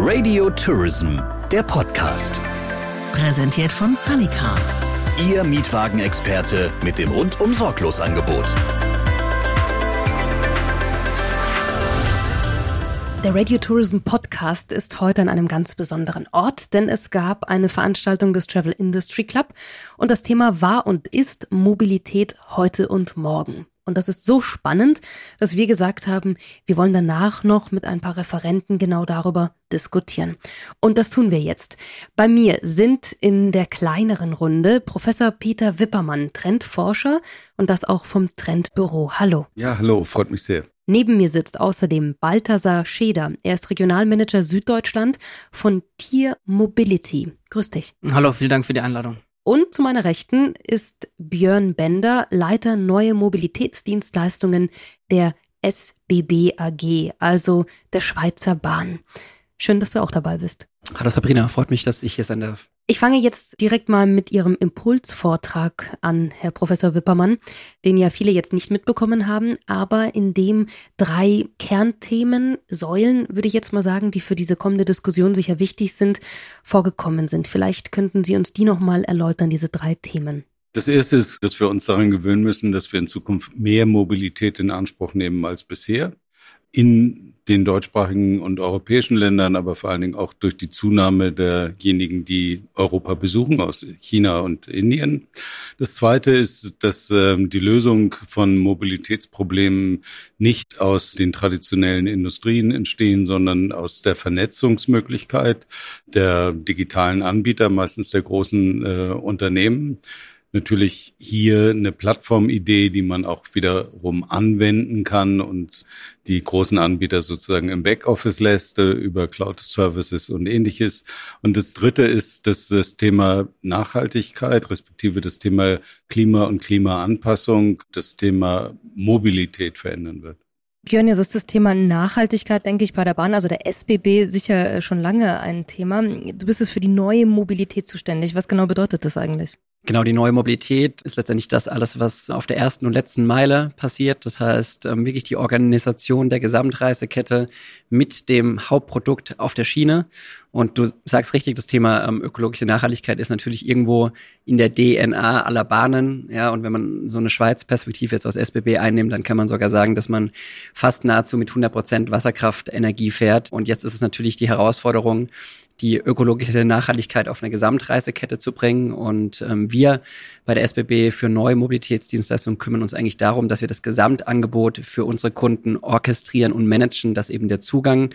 Radio Tourism, der Podcast. Präsentiert von Sunny Cars. Ihr Mietwagenexperte mit dem rundum sorglos Angebot. Der Radio Tourism Podcast ist heute an einem ganz besonderen Ort, denn es gab eine Veranstaltung des Travel Industry Club und das Thema war und ist Mobilität heute und morgen. Und das ist so spannend, dass wir gesagt haben, wir wollen danach noch mit ein paar Referenten genau darüber diskutieren. Und das tun wir jetzt. Bei mir sind in der kleineren Runde Professor Peter Wippermann, Trendforscher und das auch vom Trendbüro. Hallo. Ja, hallo, freut mich sehr. Neben mir sitzt außerdem Balthasar Scheder. Er ist Regionalmanager Süddeutschland von Tier Mobility. Grüß dich. Hallo, vielen Dank für die Einladung. Und zu meiner Rechten ist Björn Bender, Leiter Neue Mobilitätsdienstleistungen der SBB AG, also der Schweizer Bahn. Schön, dass du auch dabei bist. Hallo Sabrina, freut mich, dass ich hier sein darf. Ich fange jetzt direkt mal mit Ihrem Impulsvortrag an, Herr Professor Wippermann, den ja viele jetzt nicht mitbekommen haben, aber in dem drei Kernthemen, Säulen, würde ich jetzt mal sagen, die für diese kommende Diskussion sicher wichtig sind, vorgekommen sind. Vielleicht könnten Sie uns die nochmal erläutern, diese drei Themen. Das erste ist, dass wir uns daran gewöhnen müssen, dass wir in Zukunft mehr Mobilität in Anspruch nehmen als bisher. In den deutschsprachigen und europäischen Ländern, aber vor allen Dingen auch durch die Zunahme derjenigen, die Europa besuchen aus China und Indien. Das Zweite ist, dass ähm, die Lösung von Mobilitätsproblemen nicht aus den traditionellen Industrien entstehen, sondern aus der Vernetzungsmöglichkeit der digitalen Anbieter, meistens der großen äh, Unternehmen natürlich hier eine Plattformidee, die man auch wiederum anwenden kann und die großen Anbieter sozusagen im Backoffice lässt äh, über Cloud Services und ähnliches. Und das dritte ist, dass das Thema Nachhaltigkeit, respektive das Thema Klima und Klimaanpassung, das Thema Mobilität verändern wird. Björn, jetzt ist das Thema Nachhaltigkeit, denke ich, bei der Bahn, also der SBB, sicher äh, schon lange ein Thema. Du bist es für die neue Mobilität zuständig. Was genau bedeutet das eigentlich? Genau, die neue Mobilität ist letztendlich das alles, was auf der ersten und letzten Meile passiert. Das heißt, ähm, wirklich die Organisation der Gesamtreisekette mit dem Hauptprodukt auf der Schiene. Und du sagst richtig, das Thema ähm, ökologische Nachhaltigkeit ist natürlich irgendwo in der DNA aller Bahnen. Ja, und wenn man so eine Schweiz-Perspektive jetzt aus SBB einnimmt, dann kann man sogar sagen, dass man fast nahezu mit 100 Prozent Wasserkraftenergie fährt. Und jetzt ist es natürlich die Herausforderung, die ökologische Nachhaltigkeit auf eine Gesamtreisekette zu bringen. Und ähm, wir bei der SBB für neue Mobilitätsdienstleistungen kümmern uns eigentlich darum, dass wir das Gesamtangebot für unsere Kunden orchestrieren und managen, dass eben der Zugang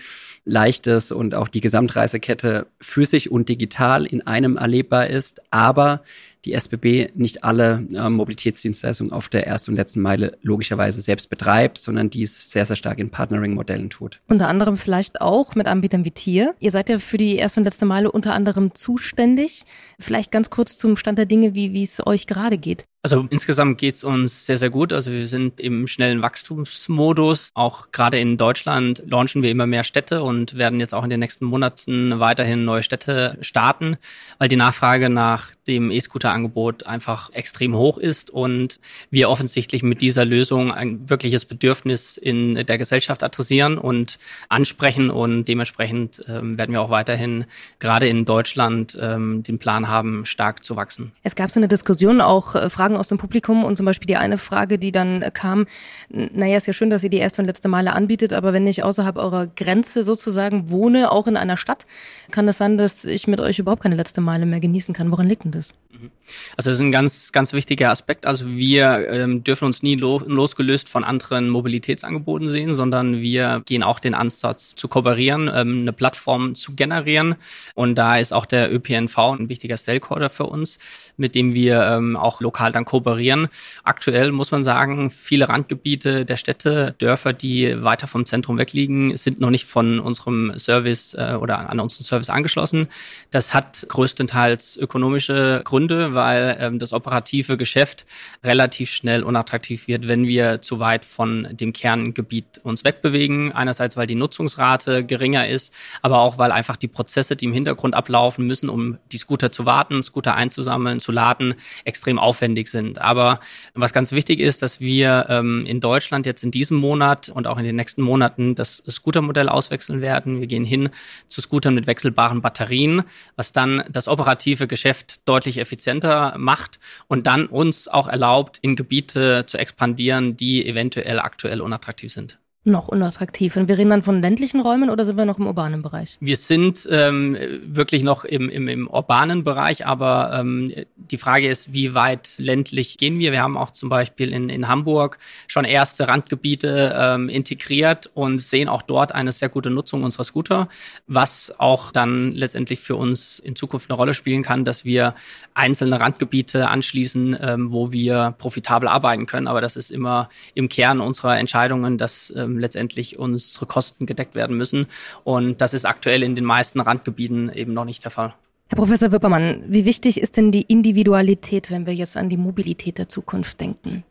leicht ist und auch die Gesamtreisekette physisch und digital in einem erlebbar ist, aber die SBB nicht alle äh, Mobilitätsdienstleistungen auf der ersten und letzten Meile logischerweise selbst betreibt, sondern dies sehr, sehr stark in Partnering-Modellen tut. Unter anderem vielleicht auch mit Anbietern wie Tier. Ihr seid ja für die erste und letzte Meile unter anderem zuständig. Vielleicht ganz kurz zum Stand der Dinge, wie, wie es euch gerade geht. Also insgesamt geht's uns sehr, sehr gut. Also wir sind im schnellen Wachstumsmodus. Auch gerade in Deutschland launchen wir immer mehr Städte und werden jetzt auch in den nächsten Monaten weiterhin neue Städte starten, weil die Nachfrage nach dem E-Scooter-Angebot einfach extrem hoch ist und wir offensichtlich mit dieser Lösung ein wirkliches Bedürfnis in der Gesellschaft adressieren und ansprechen und dementsprechend ähm, werden wir auch weiterhin gerade in Deutschland ähm, den Plan haben, stark zu wachsen. Es gab so eine Diskussion, auch äh, Fragen Fragen aus dem Publikum und zum Beispiel die eine Frage, die dann kam, naja, ist ja schön, dass ihr die erste und letzte Male anbietet, aber wenn ich außerhalb eurer Grenze sozusagen wohne, auch in einer Stadt, kann das sein, dass ich mit euch überhaupt keine letzte Meile mehr genießen kann. Woran liegt denn das? Mhm. Also das ist ein ganz, ganz wichtiger Aspekt. Also wir ähm, dürfen uns nie lo losgelöst von anderen Mobilitätsangeboten sehen, sondern wir gehen auch den Ansatz zu kooperieren, ähm, eine Plattform zu generieren. Und da ist auch der ÖPNV ein wichtiger Stakeholder für uns, mit dem wir ähm, auch lokal dann kooperieren. Aktuell muss man sagen, viele Randgebiete der Städte, Dörfer, die weiter vom Zentrum wegliegen, sind noch nicht von unserem Service äh, oder an unseren Service angeschlossen. Das hat größtenteils ökonomische Gründe, weil ähm, das operative Geschäft relativ schnell unattraktiv wird, wenn wir zu weit von dem Kerngebiet uns wegbewegen. Einerseits, weil die Nutzungsrate geringer ist, aber auch, weil einfach die Prozesse, die im Hintergrund ablaufen müssen, um die Scooter zu warten, Scooter einzusammeln, zu laden, extrem aufwendig sind. Aber was ganz wichtig ist, dass wir ähm, in Deutschland jetzt in diesem Monat und auch in den nächsten Monaten das Scootermodell auswechseln werden. Wir gehen hin zu Scootern mit wechselbaren Batterien, was dann das operative Geschäft deutlich effizienter macht und dann uns auch erlaubt, in Gebiete zu expandieren, die eventuell aktuell unattraktiv sind noch unattraktiv. Und wir reden dann von ländlichen Räumen oder sind wir noch im urbanen Bereich? Wir sind ähm, wirklich noch im, im, im urbanen Bereich, aber ähm, die Frage ist, wie weit ländlich gehen wir? Wir haben auch zum Beispiel in, in Hamburg schon erste Randgebiete ähm, integriert und sehen auch dort eine sehr gute Nutzung unserer Scooter, was auch dann letztendlich für uns in Zukunft eine Rolle spielen kann, dass wir einzelne Randgebiete anschließen, ähm, wo wir profitabel arbeiten können. Aber das ist immer im Kern unserer Entscheidungen, dass ähm, letztendlich unsere Kosten gedeckt werden müssen. Und das ist aktuell in den meisten Randgebieten eben noch nicht der Fall. Herr Professor Wippermann, wie wichtig ist denn die Individualität, wenn wir jetzt an die Mobilität der Zukunft denken?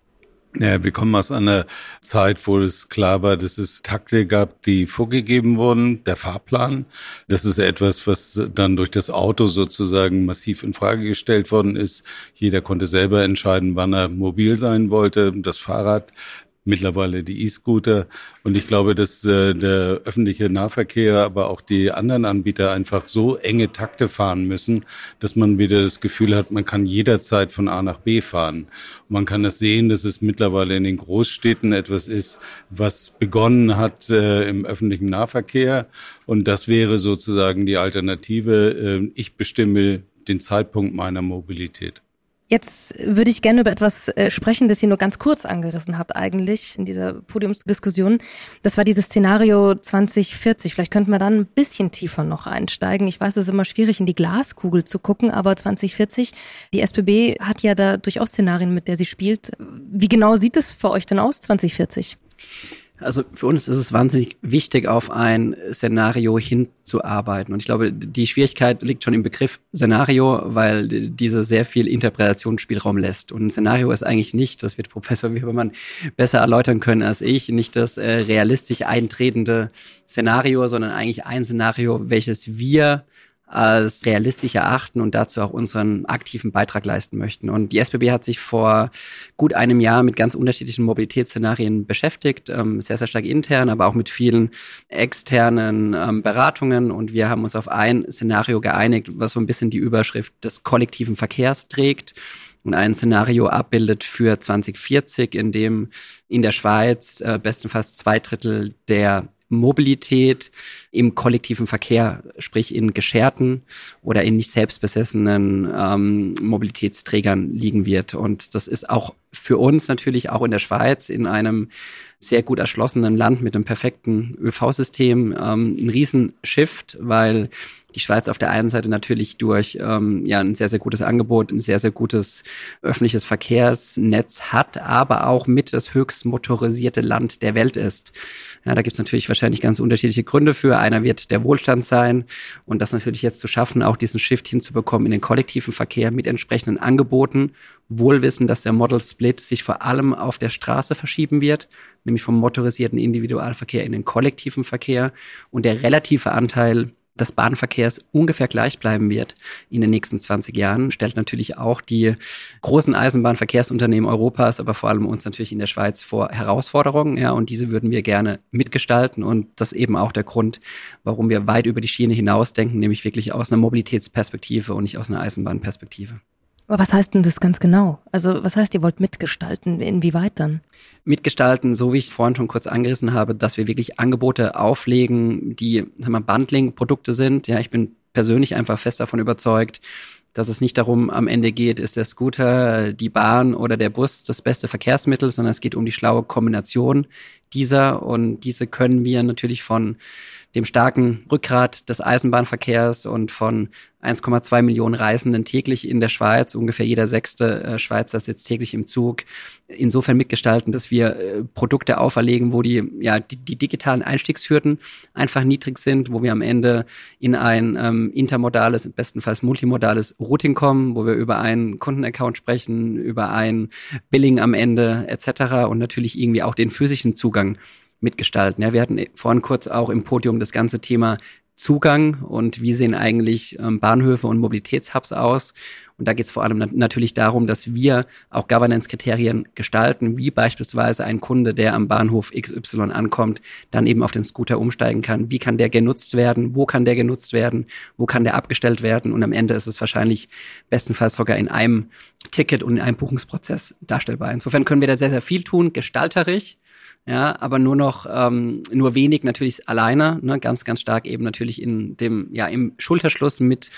Ja, wir kommen aus einer Zeit, wo es klar war, dass es Takte gab, die vorgegeben wurden, der Fahrplan. Das ist etwas, was dann durch das Auto sozusagen massiv in Frage gestellt worden ist. Jeder konnte selber entscheiden, wann er mobil sein wollte. Das Fahrrad mittlerweile die E-Scooter. Und ich glaube, dass äh, der öffentliche Nahverkehr, aber auch die anderen Anbieter einfach so enge Takte fahren müssen, dass man wieder das Gefühl hat, man kann jederzeit von A nach B fahren. Und man kann das sehen, dass es mittlerweile in den Großstädten etwas ist, was begonnen hat äh, im öffentlichen Nahverkehr. Und das wäre sozusagen die Alternative. Äh, ich bestimme den Zeitpunkt meiner Mobilität. Jetzt würde ich gerne über etwas äh, sprechen, das ihr nur ganz kurz angerissen habt eigentlich in dieser Podiumsdiskussion. Das war dieses Szenario 2040. Vielleicht könnten wir dann ein bisschen tiefer noch einsteigen. Ich weiß, es ist immer schwierig, in die Glaskugel zu gucken, aber 2040, die SBB hat ja da durchaus Szenarien, mit der sie spielt. Wie genau sieht es für euch denn aus, 2040? Also für uns ist es wahnsinnig wichtig, auf ein Szenario hinzuarbeiten. Und ich glaube, die Schwierigkeit liegt schon im Begriff Szenario, weil diese sehr viel Interpretationsspielraum lässt. Und ein Szenario ist eigentlich nicht, das wird Professor Webermann besser erläutern können als ich, nicht das äh, realistisch eintretende Szenario, sondern eigentlich ein Szenario, welches wir als realistisch erachten und dazu auch unseren aktiven Beitrag leisten möchten. Und die SBB hat sich vor gut einem Jahr mit ganz unterschiedlichen Mobilitätsszenarien beschäftigt, ähm, sehr, sehr stark intern, aber auch mit vielen externen ähm, Beratungen. Und wir haben uns auf ein Szenario geeinigt, was so ein bisschen die Überschrift des kollektiven Verkehrs trägt und ein Szenario abbildet für 2040, in dem in der Schweiz äh, bestenfalls zwei Drittel der Mobilität im kollektiven Verkehr, sprich in gescherten oder in nicht selbstbesessenen ähm, Mobilitätsträgern liegen wird. Und das ist auch für uns natürlich auch in der Schweiz in einem sehr gut erschlossenen Land mit einem perfekten ÖV-System ähm, ein Riesenshift, weil die Schweiz auf der einen Seite natürlich durch ähm, ja ein sehr, sehr gutes Angebot, ein sehr, sehr gutes öffentliches Verkehrsnetz hat, aber auch mit das höchst motorisierte Land der Welt ist. Ja, da gibt es natürlich wahrscheinlich ganz unterschiedliche Gründe für. Einer wird der Wohlstand sein und das natürlich jetzt zu schaffen, auch diesen Shift hinzubekommen in den kollektiven Verkehr mit entsprechenden Angeboten, wohl wissen, dass der Model Split sich vor allem auf der Straße verschieben wird, nämlich vom motorisierten Individualverkehr in den kollektiven Verkehr und der relative Anteil des Bahnverkehrs ungefähr gleich bleiben wird in den nächsten 20 Jahren, stellt natürlich auch die großen Eisenbahnverkehrsunternehmen Europas, aber vor allem uns natürlich in der Schweiz vor Herausforderungen. Ja, und diese würden wir gerne mitgestalten. Und das ist eben auch der Grund, warum wir weit über die Schiene hinausdenken, nämlich wirklich aus einer Mobilitätsperspektive und nicht aus einer Eisenbahnperspektive. Aber was heißt denn das ganz genau? Also was heißt, ihr wollt mitgestalten? Inwieweit dann? Mitgestalten, so wie ich vorhin schon kurz angerissen habe, dass wir wirklich Angebote auflegen, die Bundling-Produkte sind. Ja, ich bin persönlich einfach fest davon überzeugt, dass es nicht darum am Ende geht, ist der Scooter, die Bahn oder der Bus das beste Verkehrsmittel, sondern es geht um die schlaue Kombination dieser und diese können wir natürlich von dem starken Rückgrat des Eisenbahnverkehrs und von 1,2 Millionen Reisenden täglich in der Schweiz. Ungefähr jeder sechste äh, Schweizer sitzt täglich im Zug. Insofern mitgestalten, dass wir äh, Produkte auferlegen, wo die, ja, die, die digitalen Einstiegshürden einfach niedrig sind, wo wir am Ende in ein ähm, intermodales, bestenfalls multimodales Routing kommen, wo wir über einen Kundenaccount sprechen, über ein Billing am Ende etc. und natürlich irgendwie auch den physischen Zugang mitgestalten. Ja, wir hatten vorhin kurz auch im Podium das ganze Thema Zugang und wie sehen eigentlich ähm, Bahnhöfe und Mobilitätshubs aus. Und da geht es vor allem natürlich darum, dass wir auch Governance-Kriterien gestalten, wie beispielsweise ein Kunde, der am Bahnhof XY ankommt, dann eben auf den Scooter umsteigen kann. Wie kann der genutzt werden? Wo kann der genutzt werden? Wo kann der abgestellt werden? Und am Ende ist es wahrscheinlich bestenfalls sogar in einem Ticket und in einem Buchungsprozess darstellbar. Insofern können wir da sehr, sehr viel tun, gestalterisch ja, aber nur noch ähm, nur wenig natürlich alleine, ne, ganz ganz stark eben natürlich in dem ja im Schulterschluss mit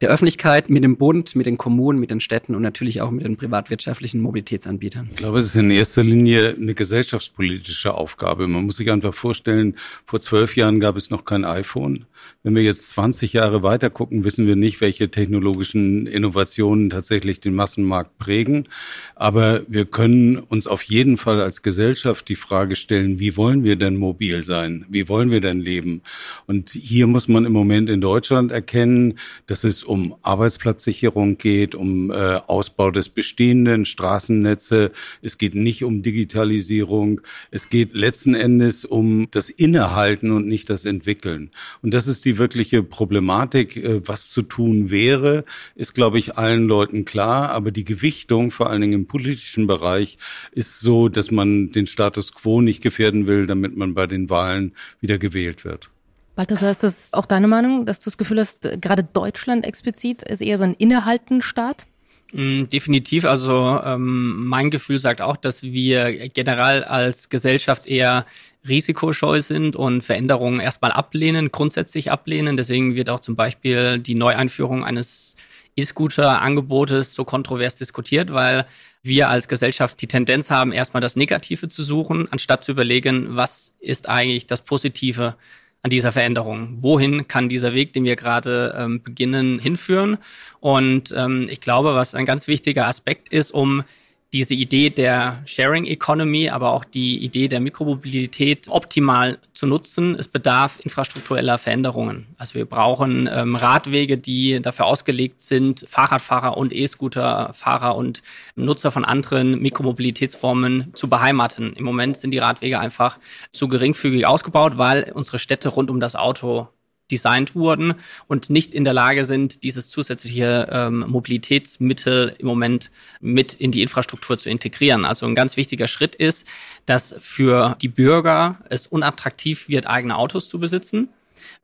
der Öffentlichkeit, mit dem Bund, mit den Kommunen, mit den Städten und natürlich auch mit den privatwirtschaftlichen Mobilitätsanbietern. Ich glaube, es ist in erster Linie eine gesellschaftspolitische Aufgabe. Man muss sich einfach vorstellen, vor zwölf Jahren gab es noch kein iPhone. Wenn wir jetzt 20 Jahre weiter gucken, wissen wir nicht, welche technologischen Innovationen tatsächlich den Massenmarkt prägen. Aber wir können uns auf jeden Fall als Gesellschaft die Frage stellen, wie wollen wir denn mobil sein? Wie wollen wir denn leben? Und hier muss man im Moment in Deutschland erkennen, dass es um Arbeitsplatzsicherung geht, um äh, Ausbau des bestehenden Straßennetze. Es geht nicht um Digitalisierung. Es geht letzten Endes um das Innehalten und nicht das Entwickeln. Und das ist die wirkliche Problematik. Äh, was zu tun wäre, ist, glaube ich, allen Leuten klar. Aber die Gewichtung, vor allen Dingen im politischen Bereich, ist so, dass man den Status quo nicht gefährden will, damit man bei den Wahlen wieder gewählt wird. Balthasar, ist das auch deine Meinung, dass du das Gefühl hast, gerade Deutschland explizit ist eher so ein Innehalten-Staat? Mm, definitiv. Also ähm, mein Gefühl sagt auch, dass wir generell als Gesellschaft eher risikoscheu sind und Veränderungen erstmal ablehnen, grundsätzlich ablehnen. Deswegen wird auch zum Beispiel die Neueinführung eines E-Scooter-Angebotes so kontrovers diskutiert, weil wir als Gesellschaft die Tendenz haben, erstmal das Negative zu suchen, anstatt zu überlegen, was ist eigentlich das Positive an dieser Veränderung. Wohin kann dieser Weg, den wir gerade ähm, beginnen, hinführen? Und ähm, ich glaube, was ein ganz wichtiger Aspekt ist, um diese Idee der Sharing Economy, aber auch die Idee der Mikromobilität optimal zu nutzen. Es bedarf infrastruktureller Veränderungen. Also wir brauchen ähm, Radwege, die dafür ausgelegt sind, Fahrradfahrer und E-Scooter-Fahrer und Nutzer von anderen Mikromobilitätsformen zu beheimaten. Im Moment sind die Radwege einfach zu geringfügig ausgebaut, weil unsere Städte rund um das Auto designt wurden und nicht in der Lage sind, dieses zusätzliche ähm, Mobilitätsmittel im Moment mit in die Infrastruktur zu integrieren. Also ein ganz wichtiger Schritt ist, dass für die Bürger es unattraktiv wird, eigene Autos zu besitzen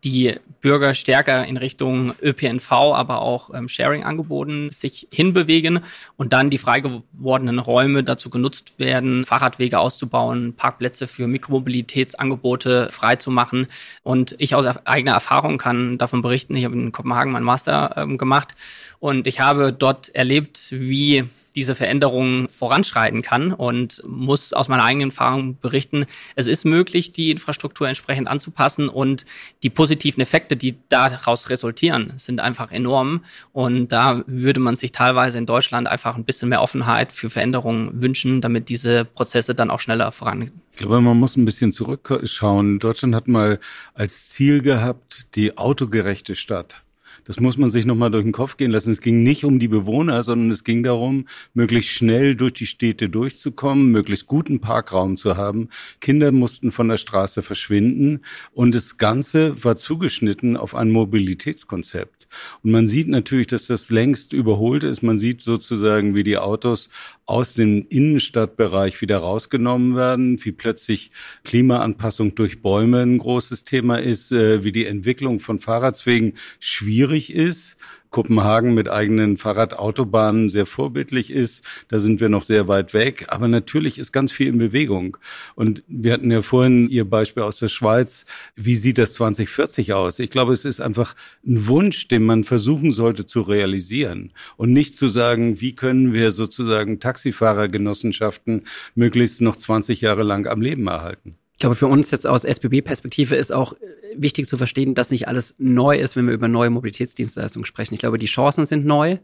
die Bürger stärker in Richtung ÖPNV, aber auch ähm, Sharing-Angeboten sich hinbewegen und dann die frei gewordenen Räume dazu genutzt werden, Fahrradwege auszubauen, Parkplätze für Mikromobilitätsangebote freizumachen. Und ich aus eigener Erfahrung kann davon berichten, ich habe in Kopenhagen meinen Master ähm, gemacht und ich habe dort erlebt, wie diese Veränderung voranschreiten kann und muss aus meiner eigenen Erfahrung berichten, es ist möglich, die Infrastruktur entsprechend anzupassen und die positiven Effekte, die daraus resultieren, sind einfach enorm. Und da würde man sich teilweise in Deutschland einfach ein bisschen mehr Offenheit für Veränderungen wünschen, damit diese Prozesse dann auch schneller vorangehen. Ich glaube, man muss ein bisschen zurückschauen. Deutschland hat mal als Ziel gehabt, die autogerechte Stadt. Das muss man sich nochmal durch den Kopf gehen lassen. Es ging nicht um die Bewohner, sondern es ging darum, möglichst schnell durch die Städte durchzukommen, möglichst guten Parkraum zu haben. Kinder mussten von der Straße verschwinden und das Ganze war zugeschnitten auf ein Mobilitätskonzept. Und man sieht natürlich, dass das längst überholt ist. Man sieht sozusagen, wie die Autos aus dem Innenstadtbereich wieder rausgenommen werden, wie plötzlich Klimaanpassung durch Bäume ein großes Thema ist, äh, wie die Entwicklung von Fahrradswegen schwierig ist Kopenhagen mit eigenen Fahrradautobahnen sehr vorbildlich ist. Da sind wir noch sehr weit weg. Aber natürlich ist ganz viel in Bewegung. Und wir hatten ja vorhin Ihr Beispiel aus der Schweiz. Wie sieht das 2040 aus? Ich glaube, es ist einfach ein Wunsch, den man versuchen sollte zu realisieren. Und nicht zu sagen, wie können wir sozusagen Taxifahrergenossenschaften möglichst noch 20 Jahre lang am Leben erhalten. Ich glaube, für uns jetzt aus SBB-Perspektive ist auch wichtig zu verstehen, dass nicht alles neu ist, wenn wir über neue Mobilitätsdienstleistungen sprechen. Ich glaube, die Chancen sind neu.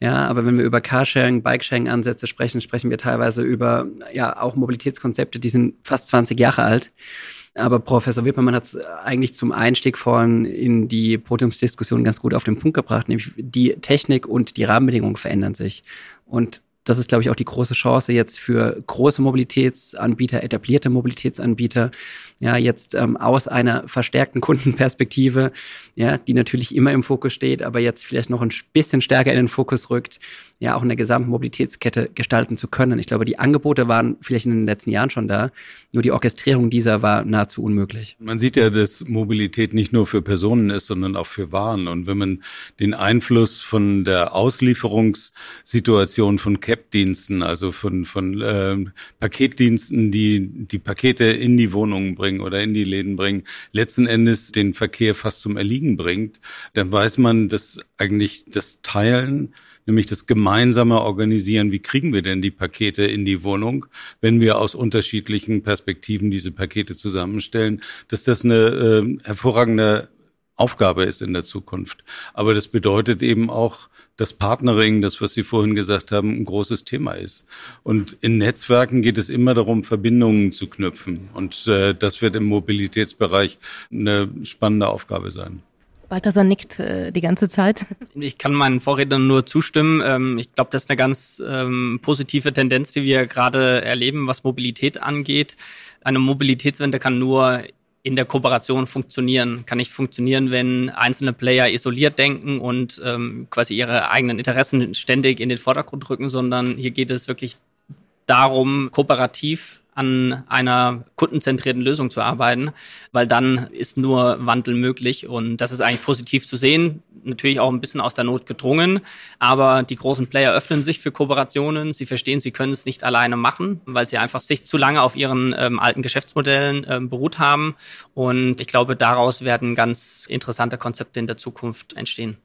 Ja, aber wenn wir über Carsharing, Bikesharing-Ansätze sprechen, sprechen wir teilweise über ja auch Mobilitätskonzepte, die sind fast 20 Jahre alt. Aber Professor Wippermann hat es eigentlich zum Einstieg vorhin in die Podiumsdiskussion ganz gut auf den Punkt gebracht, nämlich die Technik und die Rahmenbedingungen verändern sich. Und das ist, glaube ich, auch die große Chance jetzt für große Mobilitätsanbieter, etablierte Mobilitätsanbieter, ja, jetzt ähm, aus einer verstärkten Kundenperspektive, ja, die natürlich immer im Fokus steht, aber jetzt vielleicht noch ein bisschen stärker in den Fokus rückt, ja, auch eine gesamte Mobilitätskette gestalten zu können. Ich glaube, die Angebote waren vielleicht in den letzten Jahren schon da, nur die Orchestrierung dieser war nahezu unmöglich. Man sieht ja, dass Mobilität nicht nur für Personen ist, sondern auch für Waren. Und wenn man den Einfluss von der Auslieferungssituation von CAP-Diensten, also von, von äh, Paketdiensten, die die Pakete in die Wohnungen bringen oder in die Läden bringen, letzten Endes den Verkehr fast zum Erliegen bringt, dann weiß man, dass eigentlich das Teilen nämlich das gemeinsame Organisieren. Wie kriegen wir denn die Pakete in die Wohnung, wenn wir aus unterschiedlichen Perspektiven diese Pakete zusammenstellen, dass das eine äh, hervorragende Aufgabe ist in der Zukunft. Aber das bedeutet eben auch, dass Partnering, das, was Sie vorhin gesagt haben, ein großes Thema ist. Und in Netzwerken geht es immer darum, Verbindungen zu knüpfen. Und äh, das wird im Mobilitätsbereich eine spannende Aufgabe sein. Balthasar nickt äh, die ganze Zeit. Ich kann meinen Vorrednern nur zustimmen. Ähm, ich glaube, das ist eine ganz ähm, positive Tendenz, die wir gerade erleben, was Mobilität angeht. Eine Mobilitätswende kann nur in der Kooperation funktionieren. Kann nicht funktionieren, wenn einzelne Player isoliert denken und ähm, quasi ihre eigenen Interessen ständig in den Vordergrund rücken, sondern hier geht es wirklich darum, kooperativ an einer kundenzentrierten Lösung zu arbeiten, weil dann ist nur Wandel möglich und das ist eigentlich positiv zu sehen. Natürlich auch ein bisschen aus der Not gedrungen, aber die großen Player öffnen sich für Kooperationen. Sie verstehen, sie können es nicht alleine machen, weil sie einfach sich zu lange auf ihren ähm, alten Geschäftsmodellen ähm, beruht haben und ich glaube, daraus werden ganz interessante Konzepte in der Zukunft entstehen.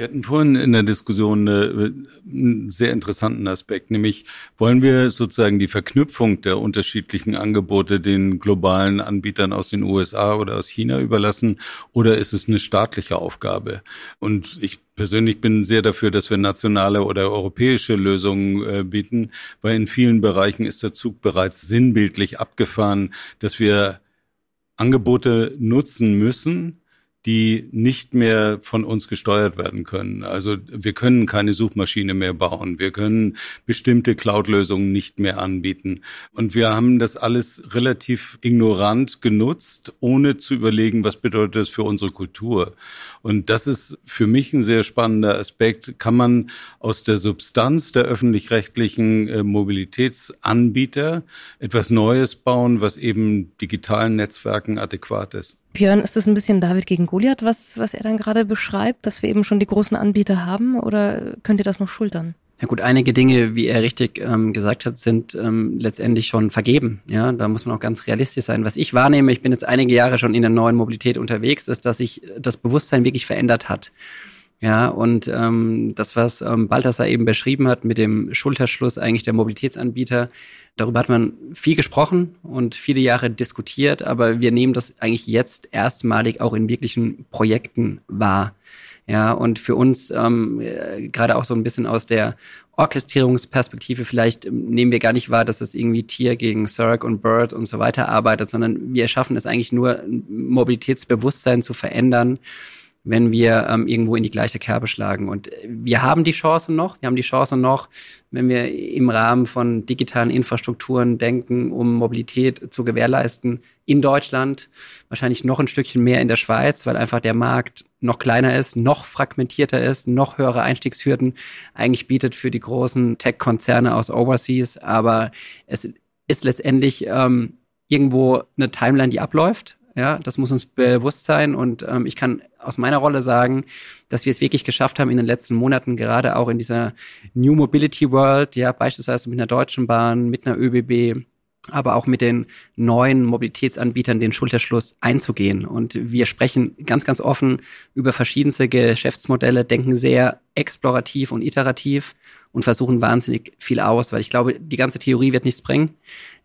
Wir hatten vorhin in der Diskussion eine, einen sehr interessanten Aspekt, nämlich wollen wir sozusagen die Verknüpfung der unterschiedlichen Angebote den globalen Anbietern aus den USA oder aus China überlassen oder ist es eine staatliche Aufgabe? Und ich persönlich bin sehr dafür, dass wir nationale oder europäische Lösungen äh, bieten, weil in vielen Bereichen ist der Zug bereits sinnbildlich abgefahren, dass wir Angebote nutzen müssen, die nicht mehr von uns gesteuert werden können. Also wir können keine Suchmaschine mehr bauen. Wir können bestimmte Cloud-Lösungen nicht mehr anbieten. Und wir haben das alles relativ ignorant genutzt, ohne zu überlegen, was bedeutet das für unsere Kultur. Und das ist für mich ein sehr spannender Aspekt. Kann man aus der Substanz der öffentlich-rechtlichen äh, Mobilitätsanbieter etwas Neues bauen, was eben digitalen Netzwerken adäquat ist? Björn, ist das ein bisschen David gegen Goliath, was, was er dann gerade beschreibt, dass wir eben schon die großen Anbieter haben oder könnt ihr das noch schultern? Ja gut, einige Dinge, wie er richtig ähm, gesagt hat, sind ähm, letztendlich schon vergeben. Ja, da muss man auch ganz realistisch sein. Was ich wahrnehme, ich bin jetzt einige Jahre schon in der neuen Mobilität unterwegs, ist, dass sich das Bewusstsein wirklich verändert hat. Ja, und ähm, das, was ähm, Balthasar eben beschrieben hat mit dem Schulterschluss eigentlich der Mobilitätsanbieter, darüber hat man viel gesprochen und viele Jahre diskutiert, aber wir nehmen das eigentlich jetzt erstmalig auch in wirklichen Projekten wahr. Ja, und für uns, ähm, äh, gerade auch so ein bisschen aus der Orchestrierungsperspektive, vielleicht ähm, nehmen wir gar nicht wahr, dass das irgendwie Tier gegen Cirque und Bird und so weiter arbeitet, sondern wir schaffen es eigentlich nur, Mobilitätsbewusstsein zu verändern wenn wir ähm, irgendwo in die gleiche Kerbe schlagen. Und wir haben die Chance noch, wir haben die Chance noch, wenn wir im Rahmen von digitalen Infrastrukturen denken, um Mobilität zu gewährleisten in Deutschland, wahrscheinlich noch ein Stückchen mehr in der Schweiz, weil einfach der Markt noch kleiner ist, noch fragmentierter ist, noch höhere Einstiegshürden eigentlich bietet für die großen Tech-Konzerne aus Overseas. Aber es ist letztendlich ähm, irgendwo eine Timeline, die abläuft. Ja, das muss uns bewusst sein. Und ähm, ich kann aus meiner Rolle sagen, dass wir es wirklich geschafft haben in den letzten Monaten, gerade auch in dieser New Mobility World, ja, beispielsweise mit einer Deutschen Bahn, mit einer ÖBB, aber auch mit den neuen Mobilitätsanbietern den Schulterschluss einzugehen. Und wir sprechen ganz, ganz offen über verschiedenste Geschäftsmodelle, denken sehr explorativ und iterativ und versuchen wahnsinnig viel aus, weil ich glaube, die ganze Theorie wird nichts bringen.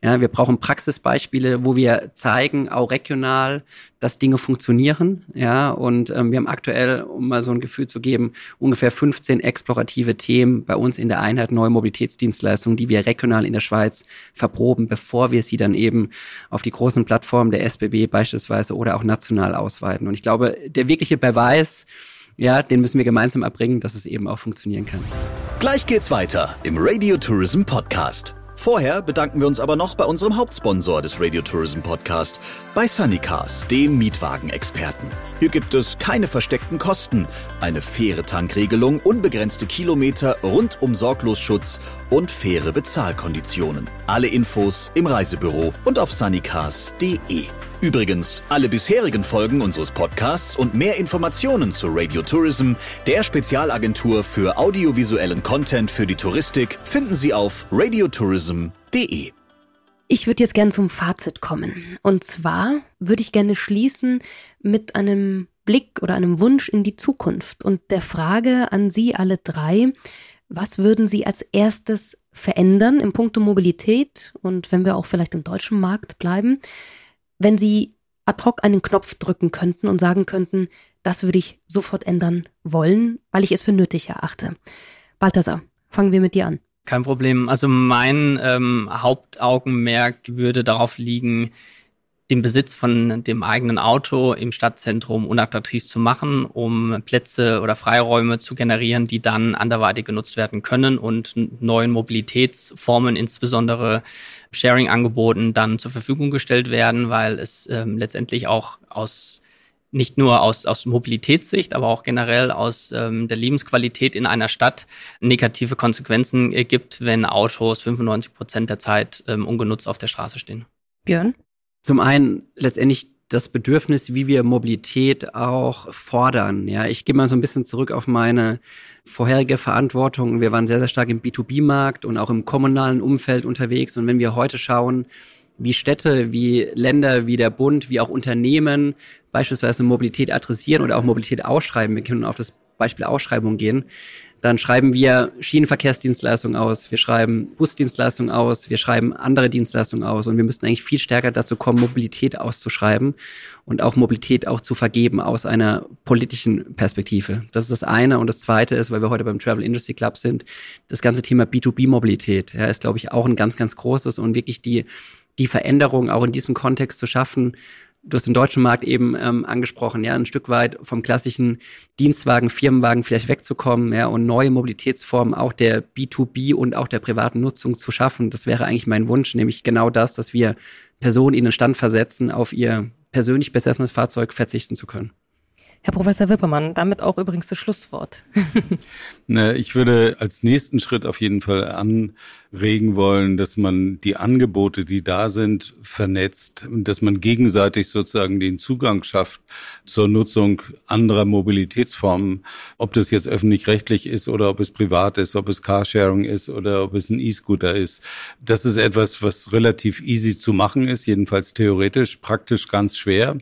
Ja, wir brauchen Praxisbeispiele, wo wir zeigen, auch regional, dass Dinge funktionieren. Ja, und ähm, wir haben aktuell, um mal so ein Gefühl zu geben, ungefähr 15 explorative Themen bei uns in der Einheit Neue Mobilitätsdienstleistungen, die wir regional in der Schweiz verproben, bevor wir sie dann eben auf die großen Plattformen der SBB beispielsweise oder auch national ausweiten. Und ich glaube, der wirkliche Beweis, ja, den müssen wir gemeinsam erbringen, dass es eben auch funktionieren kann. Gleich geht's weiter im Radio Tourism Podcast. Vorher bedanken wir uns aber noch bei unserem Hauptsponsor des Radio Tourism Podcast, bei Sunnycars, dem Mietwagenexperten. Hier gibt es keine versteckten Kosten, eine faire Tankregelung, unbegrenzte Kilometer, rundum Sorglosschutz und faire Bezahlkonditionen. Alle Infos im Reisebüro und auf sunnycars.de. Übrigens, alle bisherigen Folgen unseres Podcasts und mehr Informationen zu Radio Tourism, der Spezialagentur für audiovisuellen Content für die Touristik, finden Sie auf radiotourism.de. Ich würde jetzt gerne zum Fazit kommen. Und zwar würde ich gerne schließen mit einem Blick oder einem Wunsch in die Zukunft und der Frage an Sie alle drei, was würden Sie als erstes verändern im Punkto Mobilität und wenn wir auch vielleicht im deutschen Markt bleiben? Wenn Sie ad hoc einen Knopf drücken könnten und sagen könnten, das würde ich sofort ändern wollen, weil ich es für nötig erachte. Balthasar, fangen wir mit dir an. Kein Problem. Also mein ähm, Hauptaugenmerk würde darauf liegen, den Besitz von dem eigenen Auto im Stadtzentrum unattraktiv zu machen, um Plätze oder Freiräume zu generieren, die dann anderweitig genutzt werden können und neuen Mobilitätsformen, insbesondere Sharing-Angeboten, dann zur Verfügung gestellt werden, weil es ähm, letztendlich auch aus nicht nur aus, aus Mobilitätssicht, aber auch generell aus ähm, der Lebensqualität in einer Stadt negative Konsequenzen äh, gibt, wenn Autos 95 Prozent der Zeit ähm, ungenutzt auf der Straße stehen. Björn? Zum einen letztendlich das Bedürfnis, wie wir Mobilität auch fordern. Ja, ich gehe mal so ein bisschen zurück auf meine vorherige Verantwortung. Wir waren sehr, sehr stark im B2B-Markt und auch im kommunalen Umfeld unterwegs. Und wenn wir heute schauen, wie Städte, wie Länder, wie der Bund, wie auch Unternehmen beispielsweise Mobilität adressieren oder auch Mobilität ausschreiben, wir können auf das Beispiel Ausschreibung gehen, dann schreiben wir Schienenverkehrsdienstleistungen aus, wir schreiben Busdienstleistungen aus, wir schreiben andere Dienstleistungen aus und wir müssten eigentlich viel stärker dazu kommen, Mobilität auszuschreiben und auch Mobilität auch zu vergeben aus einer politischen Perspektive. Das ist das eine und das zweite ist, weil wir heute beim Travel Industry Club sind, das ganze Thema B2B-Mobilität ja, ist, glaube ich, auch ein ganz, ganz großes und wirklich die die Veränderung auch in diesem Kontext zu schaffen, du hast den deutschen Markt eben ähm, angesprochen, ja, ein Stück weit vom klassischen Dienstwagen, Firmenwagen vielleicht wegzukommen, ja, und neue Mobilitätsformen auch der B2B und auch der privaten Nutzung zu schaffen. Das wäre eigentlich mein Wunsch, nämlich genau das, dass wir Personen in den Stand versetzen, auf ihr persönlich besessenes Fahrzeug verzichten zu können. Herr Professor Wippermann, damit auch übrigens das Schlusswort. Na, ich würde als nächsten Schritt auf jeden Fall anregen wollen, dass man die Angebote, die da sind, vernetzt und dass man gegenseitig sozusagen den Zugang schafft zur Nutzung anderer Mobilitätsformen, ob das jetzt öffentlich-rechtlich ist oder ob es privat ist, ob es Carsharing ist oder ob es ein E-Scooter ist. Das ist etwas, was relativ easy zu machen ist, jedenfalls theoretisch, praktisch ganz schwer,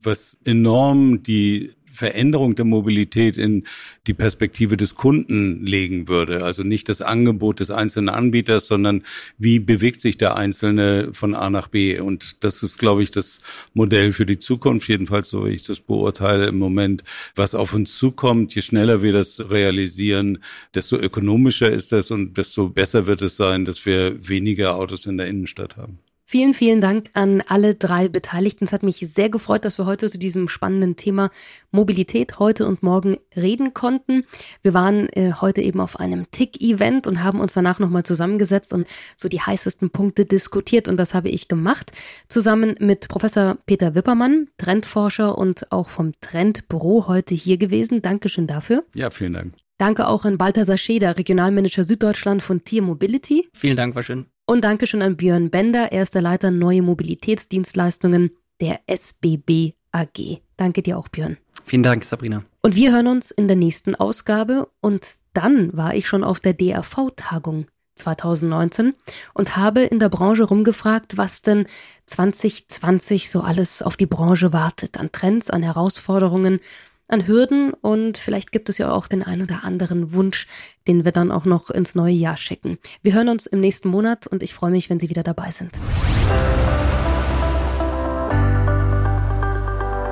was enorm die Veränderung der Mobilität in die Perspektive des Kunden legen würde. Also nicht das Angebot des einzelnen Anbieters, sondern wie bewegt sich der Einzelne von A nach B. Und das ist, glaube ich, das Modell für die Zukunft, jedenfalls so wie ich das beurteile im Moment, was auf uns zukommt. Je schneller wir das realisieren, desto ökonomischer ist das und desto besser wird es sein, dass wir weniger Autos in der Innenstadt haben. Vielen, vielen Dank an alle drei Beteiligten. Es hat mich sehr gefreut, dass wir heute zu diesem spannenden Thema Mobilität heute und morgen reden konnten. Wir waren äh, heute eben auf einem TIC-Event und haben uns danach nochmal zusammengesetzt und so die heißesten Punkte diskutiert. Und das habe ich gemacht, zusammen mit Professor Peter Wippermann, Trendforscher und auch vom Trendbüro heute hier gewesen. Dankeschön dafür. Ja, vielen Dank. Danke auch an Balthasar Scheder, Regionalmanager Süddeutschland von Tier Mobility. Vielen Dank, war schön. Und Dankeschön an Björn Bender, er ist der Leiter Neue Mobilitätsdienstleistungen der SBB AG. Danke dir auch, Björn. Vielen Dank, Sabrina. Und wir hören uns in der nächsten Ausgabe. Und dann war ich schon auf der DRV-Tagung 2019 und habe in der Branche rumgefragt, was denn 2020 so alles auf die Branche wartet, an Trends, an Herausforderungen an Hürden und vielleicht gibt es ja auch den ein oder anderen Wunsch, den wir dann auch noch ins neue Jahr schicken. Wir hören uns im nächsten Monat und ich freue mich, wenn Sie wieder dabei sind.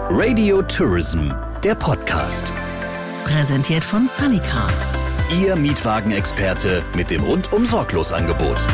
Radio Tourism, der Podcast. Präsentiert von Sunnycars. Ihr Mietwagenexperte mit dem rundum sorglos Angebot.